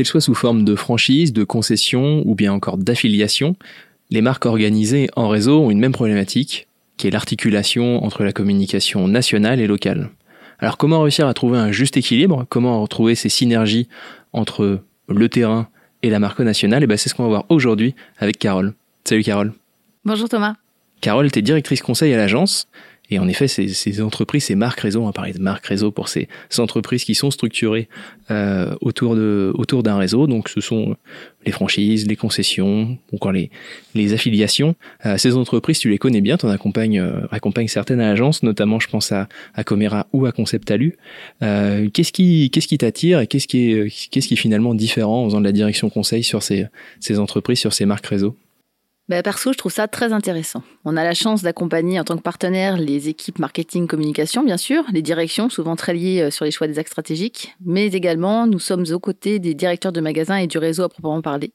qu'elles soient sous forme de franchise, de concession ou bien encore d'affiliation, les marques organisées en réseau ont une même problématique, qui est l'articulation entre la communication nationale et locale. Alors comment réussir à trouver un juste équilibre? Comment retrouver ces synergies entre le terrain et la marque nationale? Et eh ben c'est ce qu'on va voir aujourd'hui avec Carole. Salut Carole. Bonjour Thomas. Carole, tu es directrice conseil à l'agence et en effet, ces, ces, entreprises, ces marques réseau, on va parler de marques réseau pour ces, entreprises qui sont structurées euh, autour de autour d'un réseau. Donc, ce sont les franchises, les concessions, encore les, les affiliations. Euh, ces entreprises, tu les connais bien, tu en accompagnes, euh, accompagnes certaines agences, notamment, je pense à, à Comera ou à Conceptalu. Euh, qu'est-ce qui qu'est-ce qui t'attire et qu'est-ce qui est qu'est-ce qui est finalement différent en faisant de la direction conseil sur ces, ces entreprises, sur ces marques réseau? Bah, perso, je trouve ça très intéressant. On a la chance d'accompagner en tant que partenaire les équipes marketing communication, bien sûr, les directions, souvent très liées euh, sur les choix des axes stratégiques, mais également nous sommes aux côtés des directeurs de magasins et du réseau à proprement parler.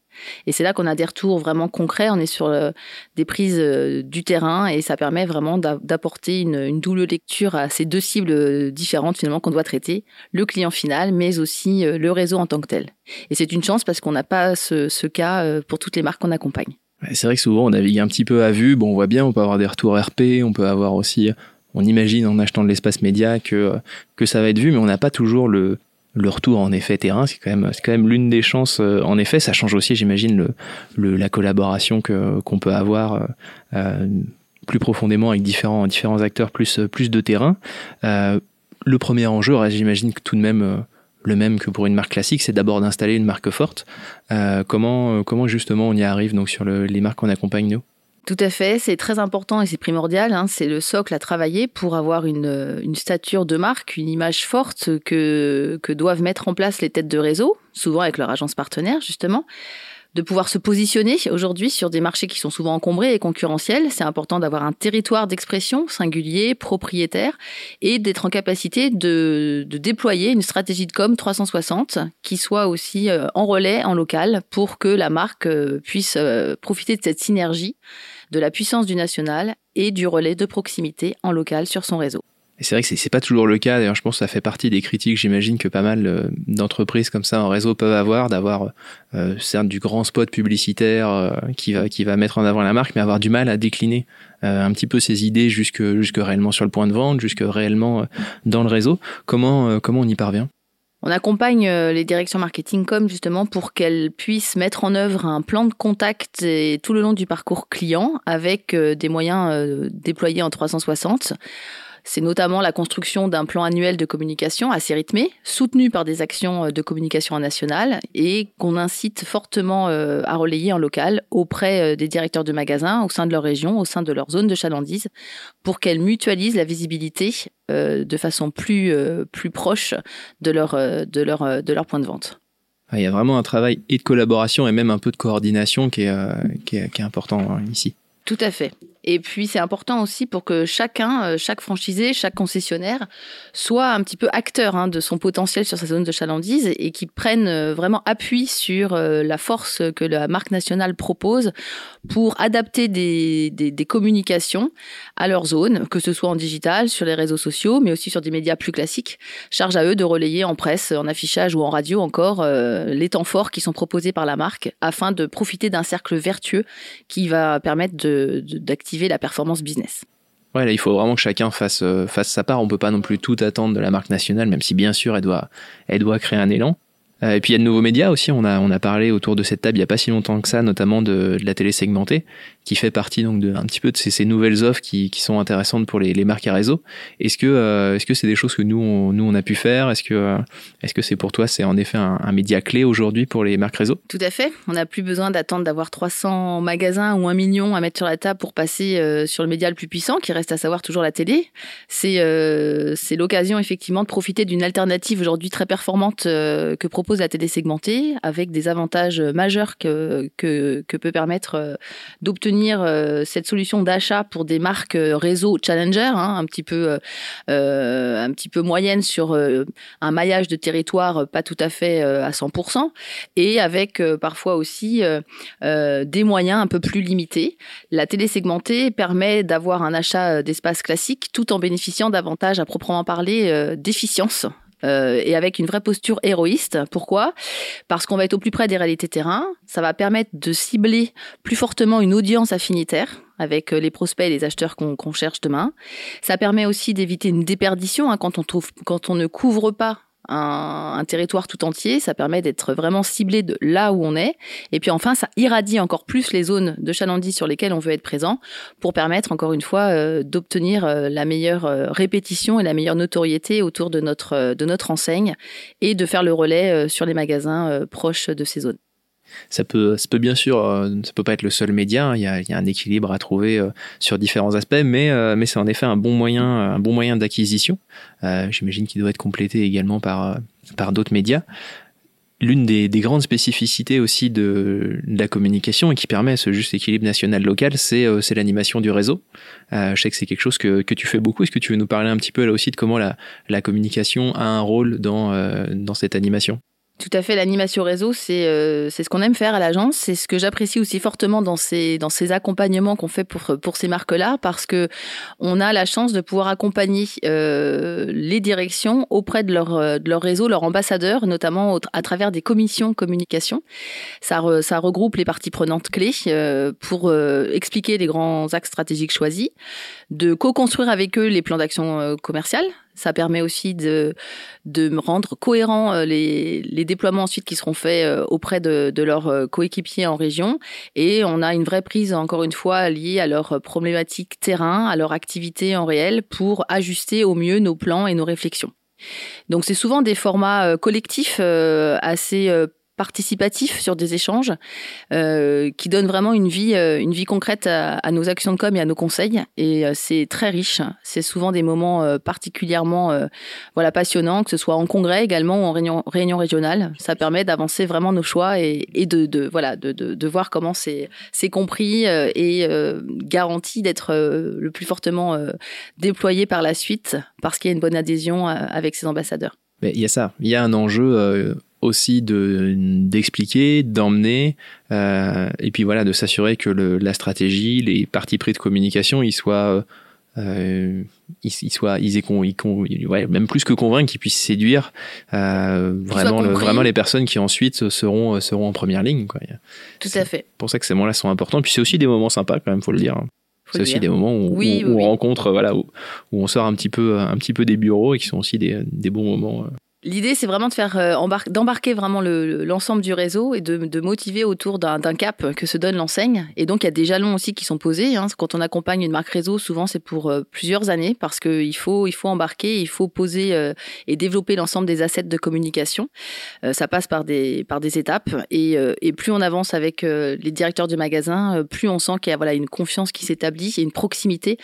Et c'est là qu'on a des retours vraiment concrets, on est sur euh, des prises euh, du terrain et ça permet vraiment d'apporter une, double lecture à ces deux cibles différentes finalement qu'on doit traiter, le client final, mais aussi le réseau en tant que tel. Et c'est une chance parce qu'on n'a pas ce cas pour toutes les marques qu'on accompagne. C'est vrai que souvent on navigue un petit peu à vue. Bon, on voit bien, on peut avoir des retours RP, on peut avoir aussi, on imagine en achetant de l'espace média que que ça va être vu, mais on n'a pas toujours le le retour en effet terrain. C'est quand même quand même l'une des chances. Euh, en effet, ça change aussi, j'imagine, le, le, la collaboration que qu'on peut avoir. Euh, plus profondément avec différents différents acteurs plus plus de terrain. Euh, le premier enjeu, j'imagine que tout de même le même que pour une marque classique, c'est d'abord d'installer une marque forte. Euh, comment, euh, comment justement on y arrive donc sur les marques qu'on accompagne nous? Tout à fait, c'est très important et c'est primordial. Hein. c'est le socle à travailler pour avoir une, une, stature de marque, une image forte que, que doivent mettre en place les têtes de réseau, souvent avec leur agence partenaire justement de pouvoir se positionner aujourd'hui sur des marchés qui sont souvent encombrés et concurrentiels. C'est important d'avoir un territoire d'expression singulier, propriétaire, et d'être en capacité de, déployer une stratégie de com 360 qui soit aussi euh, en relais, en local, pour que la marque euh, puisse euh, profiter de cette synergie, de la puissance du national et du relais de proximité en local sur son réseau. Et c'est vrai que c'est pas toujours le cas. D'ailleurs, je pense que ça fait partie des critiques, j'imagine, que pas mal euh, d'entreprises comme ça en réseau peuvent avoir, d'avoir euh, certes du grand spot publicitaire euh, qui va qui va mettre en avant la marque, mais avoir du mal à décliner euh, un petit peu ses idées jusque jusque réellement sur le point de vente, jusque réellement dans le réseau. Comment comment on y parvient? On accompagne les directions marketing comme justement pour qu'elles puissent mettre en œuvre un plan de contact tout le long du parcours client avec des moyens déployés en 360 c'est notamment la construction d'un plan annuel de communication assez rythmé, soutenu par des actions euh, de communication nationale et qu'on incite fortement euh, à relayer en local auprès euh, des directeurs de magasins au sein de leur région, au sein de leur zone de chalandise, pour qu'elles mutualisent la visibilité de façon plus, plus proche de leur, de, leur, de leur point de vente. Il y a vraiment un travail et de collaboration et même un peu de coordination qui est, qui est, qui est important hein, ici. Tout à fait. Et puis c'est important aussi pour que chacun, euh, chaque franchisé, chaque concessionnaire soit un petit peu acteur hein, de son potentiel sur sa zone de chalandise et qui prenne euh, vraiment appui sur euh, la force que la marque nationale propose pour adapter des, communications à leur zone, que ce soit en digital, sur les réseaux sociaux, mais aussi sur des médias plus classiques. Charge à eux de relayer en presse, en affichage ou en radio encore les temps forts qui sont proposés par la marque afin de profiter d'un cercle vertueux qui va permettre d'activer la performance business. Il faut vraiment que chacun fasse, euh, sa part. On peut pas non plus tout attendre de la marque nationale, même si bien sûr elle doit, créer un élan. Euh, et puis il y a de nouveaux médias aussi. On a, on a parlé autour de cette table il n'y a pas si longtemps que ça, notamment de, de, la télé segmentée, qui fait partie donc de un petit peu de ces, nouvelles offres qui, sont intéressantes pour les, marques à réseau. Est-ce que euh, est-ce que c'est des choses que nous on, nous on a pu faire? Est-ce que euh, est-ce que c'est pour toi c'est en effet un, média clé aujourd'hui pour les marques réseau? Tout à fait. On n'a plus besoin d'attendre d'avoir 300 magasins ou un million à mettre sur la table pour passer sur le média le plus puissant, qui reste à savoir toujours la télé. C'est c'est l'occasion effectivement de profiter d'une alternative aujourd'hui très performante que propose la télé segmentée, avec des avantages majeurs que, que peut permettre d'obtenir euh, cette solution d'achat pour des marques euh, réseau challenger, hein, un petit peu euh, un petit peu moyenne sur un maillage de territoire pas tout à fait à 100%, et avec parfois aussi des moyens un peu plus limités. La télé segmentée permet d'avoir un achat d'espace classique tout en bénéficiant davantage à proprement parler d'efficience et avec une vraie posture héroïste. Pourquoi? Parce qu'on va être au plus près des réalités terrain. Ça va permettre de cibler plus fortement une audience affinitaire avec les prospects et les acheteurs qu'on cherche demain. Ça permet aussi d'éviter une déperdition hein, quand on ne couvre pas un, territoire tout entier. Ça permet d'être vraiment ciblé de là où on est. Et puis enfin, ça irradie encore plus les zones de chalandise sur lesquelles on veut être présent pour permettre, encore une fois, euh, d'obtenir euh, la meilleure euh, répétition et la meilleure notoriété autour de notre, de notre enseigne et de faire le relais sur les magasins proches de ces zones. Ça peut, ça peut bien sûr, euh, ça peut pas être le seul média. Hein. Il y a, un équilibre à trouver euh, sur différents aspects, mais, euh, mais c'est en effet un bon moyen, un bon moyen d'acquisition. J'imagine qu'il doit être complété également par, d'autres médias. L'une des, des, grandes spécificités aussi de, la communication et qui permet ce juste équilibre national-local, c'est l'animation du réseau. je sais que c'est quelque chose que, tu fais beaucoup. Est-ce que tu veux nous parler un petit peu là aussi de comment la, communication a un rôle dans cette animation? Tout à fait, l'animation réseau, c'est euh, ce qu'on aime faire à l'agence. C'est ce que j'apprécie aussi fortement dans ces dans ces accompagnements qu'on fait pour pour ces marques-là, parce que on a la chance de pouvoir accompagner euh, les directions auprès de leur euh, de leur réseau, leurs ambassadeurs, notamment à travers des commissions communication. Ça ça regroupe les parties prenantes clés euh, pour euh, expliquer les grands axes stratégiques choisis, de co-construire avec eux les plans d'action commerciales ça permet aussi de, de rendre cohérents euh, les, les déploiements ensuite qui seront faits euh, auprès de, de leurs euh, coéquipiers en région. Et on a une vraie prise, encore une fois, liée à leurs problématiques terrain, à leur activité en réel pour ajuster au mieux nos plans et nos réflexions. Donc c'est souvent des formats collectifs assez participatif sur des échanges euh, qui donne vraiment une vie, euh, une vie concrète à, nos actions de com et à nos conseils. Et euh, c'est très riche. C'est souvent des moments particulièrement voilà passionnants, que ce soit en congrès également ou en réunion, réunion régionale. Ça permet d'avancer vraiment nos choix et, et de, de, voilà de, de, voir comment c'est compris et garanti d'être le plus fortement déployé par la suite parce qu'il y a une bonne adhésion avec ces ambassadeurs. Il y a ça, il y a un enjeu aussi de d'expliquer, d'emmener, euh, et puis voilà, de s'assurer que le, la stratégie, les partis pris de communication, ils soient euh, ils, soient, ils, ils, ouais, même plus que convaincre, qu'ils puissent séduire euh, vraiment, le, vraiment les personnes qui ensuite seront, seront en première ligne. Quoi. Tout à fait. Pour ça que ces moments-là sont importants. Puis c'est aussi des moments sympas, quand même, faut le dire. C'est aussi des moments où, on rencontre, voilà, où, où, on sort un petit peu, un petit peu des bureaux et qui sont aussi des, des bons moments. L'idée, c'est vraiment de faire euh, d'embarquer vraiment l'ensemble du réseau et de, motiver autour d'un cap que se donne l'enseigne. Et donc, il y a des jalons aussi qui sont posés. Hein. Quand on accompagne une marque réseau, souvent c'est pour euh, plusieurs années parce qu'il faut, il faut embarquer, il faut poser euh, et développer l'ensemble des assets de communication. ça passe par des, par des étapes. Et, plus on avance avec les directeurs du magasin, plus on sent qu'il y a voilà, une confiance qui s'établit, une proximité.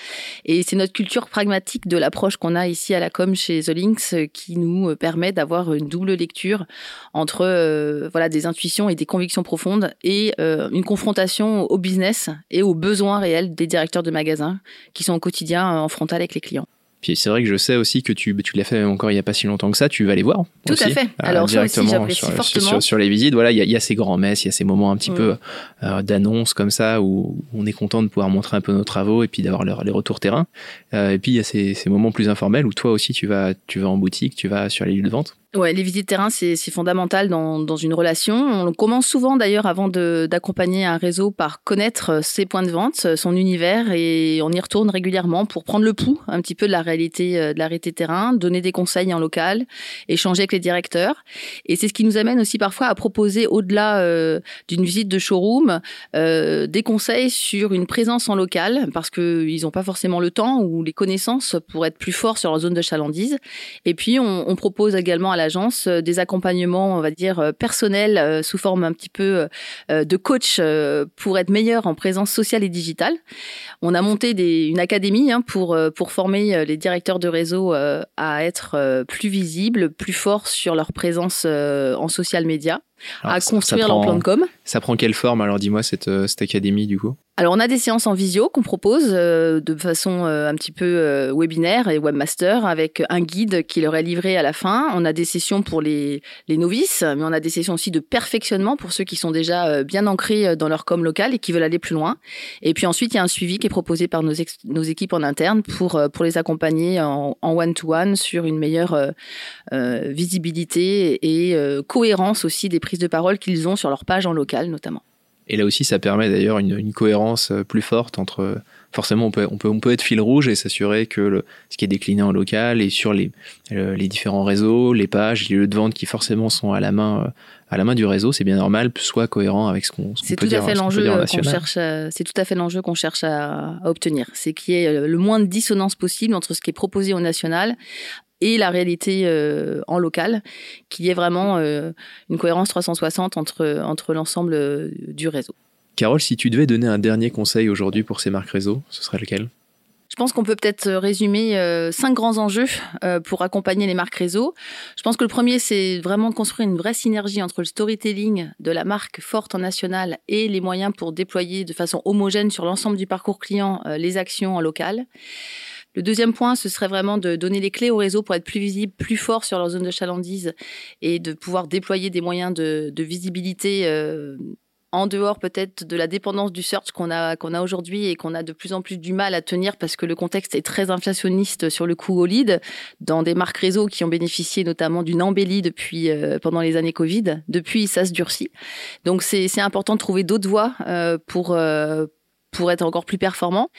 Et c'est notre culture pragmatique de l'approche qu'on a ici à la com chez The Links qui nous permet d'avoir une double lecture entre euh, voilà des intuitions et des convictions profondes et euh, une confrontation au business et aux besoins réels des directeurs de magasins qui sont au quotidien en frontal avec les clients. Puis c'est vrai que je sais aussi que tu, tu l'as fait encore il n'y a pas si longtemps que ça, tu vas les voir. Tout à fait. Alors directement sur, fortement. Sur, les visites, voilà, il y a, y a, ces grands messes, il y a ces moments un petit mm. peu euh, d'annonce comme ça où on est content de pouvoir montrer un peu nos travaux et puis d'avoir les retours terrain. Euh, et puis il y a ces, ces moments plus informels où toi aussi tu vas, tu vas en boutique, tu vas sur les lieux de vente. Ouais, les visites terrain, c'est fondamental dans, dans une relation. On commence souvent d'ailleurs avant d'accompagner un réseau par connaître ses points de vente, son univers, et on y retourne régulièrement pour prendre le pouls un petit peu de la réalité euh, de la réalité terrain, donner des conseils en local, échanger avec les directeurs. Et c'est ce qui nous amène aussi parfois à proposer au-delà euh, d'une visite de showroom euh, des conseils sur une présence en local parce que ils n'ont pas forcément le temps ou les connaissances pour être plus forts sur leur zone de chalandise. Et puis on, on propose également à euh, des accompagnements, on va dire, euh, personnels euh, sous forme un petit peu de coach pour être meilleur en présence sociale et digitale. On a monté une académie hein, pour, pour former les directeurs de réseau à être plus visibles, plus forts sur leur présence en social à construire leur plan de com. Ça prend quelle forme alors dis-moi cette, cette académie du coup? Alors, on a des séances en visio qu'on propose euh, de façon euh, un petit peu euh, webinaire et webmaster avec un guide qui leur est livré à la fin. On a des sessions pour les, les novices, mais on a des sessions aussi de perfectionnement pour ceux qui sont déjà bien ancrés dans leur com local et qui veulent aller plus loin. Et puis ensuite, il y a un suivi qui est proposé par nos, nos équipes en interne pour, pour les accompagner en one-to-one sur une meilleure visibilité et cohérence aussi des prises de parole qu'ils ont sur leur page en local notamment. Et là aussi, ça permet d'ailleurs une, cohérence euh, plus forte entre. Forcément, on peut, on peut, on peut être fil rouge et s'assurer que le, ce qui est décliné en local et sur les, les différents réseaux, les pages, les lieux de vente qui forcément sont à la main, euh, à la main du réseau, c'est bien normal, soit cohérent avec ce qu'on C'est tout à fait l'enjeu qu'on cherche. C'est tout à fait l'enjeu qu'on cherche à, à obtenir. C'est qu'il y ait le moins de dissonance possible entre ce qui est proposé au national et la réalité euh, en local, qu'il y ait vraiment euh, une cohérence 360 entre, entre l'ensemble euh, du réseau. Carole, si tu devais donner un dernier conseil aujourd'hui pour ces marques réseau, ce serait lequel? Je pense qu'on peut peut-être résumer cinq grands enjeux pour accompagner les marques réseau. Je pense que le premier, c'est vraiment de construire une vraie synergie entre le storytelling de la marque forte en national et les moyens pour déployer de façon homogène sur l'ensemble du parcours client les actions en local. Le deuxième point, ce serait vraiment de donner les clés au réseau pour être plus visible, plus fort sur leur zone de chalandise et de pouvoir déployer des moyens de, visibilité euh, en dehors peut-être de la dépendance du search qu'on a a aujourd'hui et qu'on a de plus en plus du mal à tenir parce que le contexte est très inflationniste sur le coût au lead dans des marques réseau qui ont bénéficié notamment d'une embellie depuis euh, pendant les années Covid. Depuis, ça se durcit. Donc c'est c'est important de trouver d'autres voies euh, pour pour être encore plus performant.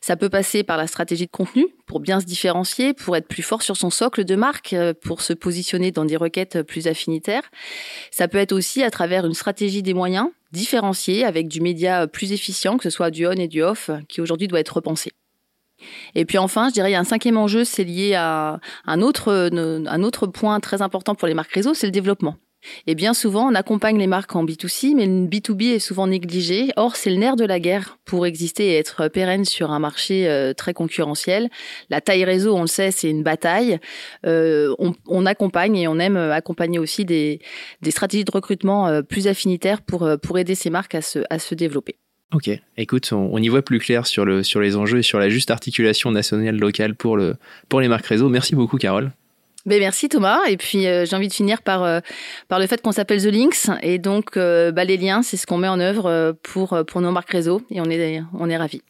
Ça peut passer par la stratégie de contenu pour bien se différencier, pour être plus fort sur son socle de marque, euh, pour se positionner dans des requêtes plus affinitaires. Ça peut être aussi à travers une stratégie des moyens différenciée avec du média plus efficient, que ce soit du on et du off, qui aujourd'hui doit être repensé. Et puis enfin, je dirais, il y a un cinquième enjeu, c'est lié à un autre, un autre point très important pour les marques réseau, c'est le développement. Et bien souvent, on accompagne les marques en B2C, mais le B2B est souvent négligé. Or, c'est le nerf de la guerre pour exister et être pérenne sur un marché euh, très concurrentiel. La taille réseau, on le sait, c'est une bataille. Euh, on, accompagne et on aime accompagner aussi des, stratégies de recrutement euh, plus affinitaires pour, aider ces marques à se, développer. Ok, écoute, on, y voit plus clair sur, le, sur les enjeux et sur la juste articulation nationale locale pour, pour les marques réseau. Merci beaucoup, Carole. Ben merci Thomas. Et puis euh, j'ai envie de finir par, euh, par le fait qu'on s'appelle The Links. Et donc euh, bah, les liens, c'est ce qu'on met en œuvre pour, pour nos marques réseau. Et on est, on est ravis.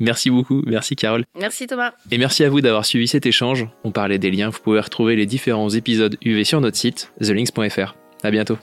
Merci beaucoup. Merci Carole. Merci Thomas. Et merci à vous d'avoir suivi cet échange. On parlait des liens. Vous pouvez retrouver les différents épisodes UV sur notre site, thelinks.fr. À bientôt.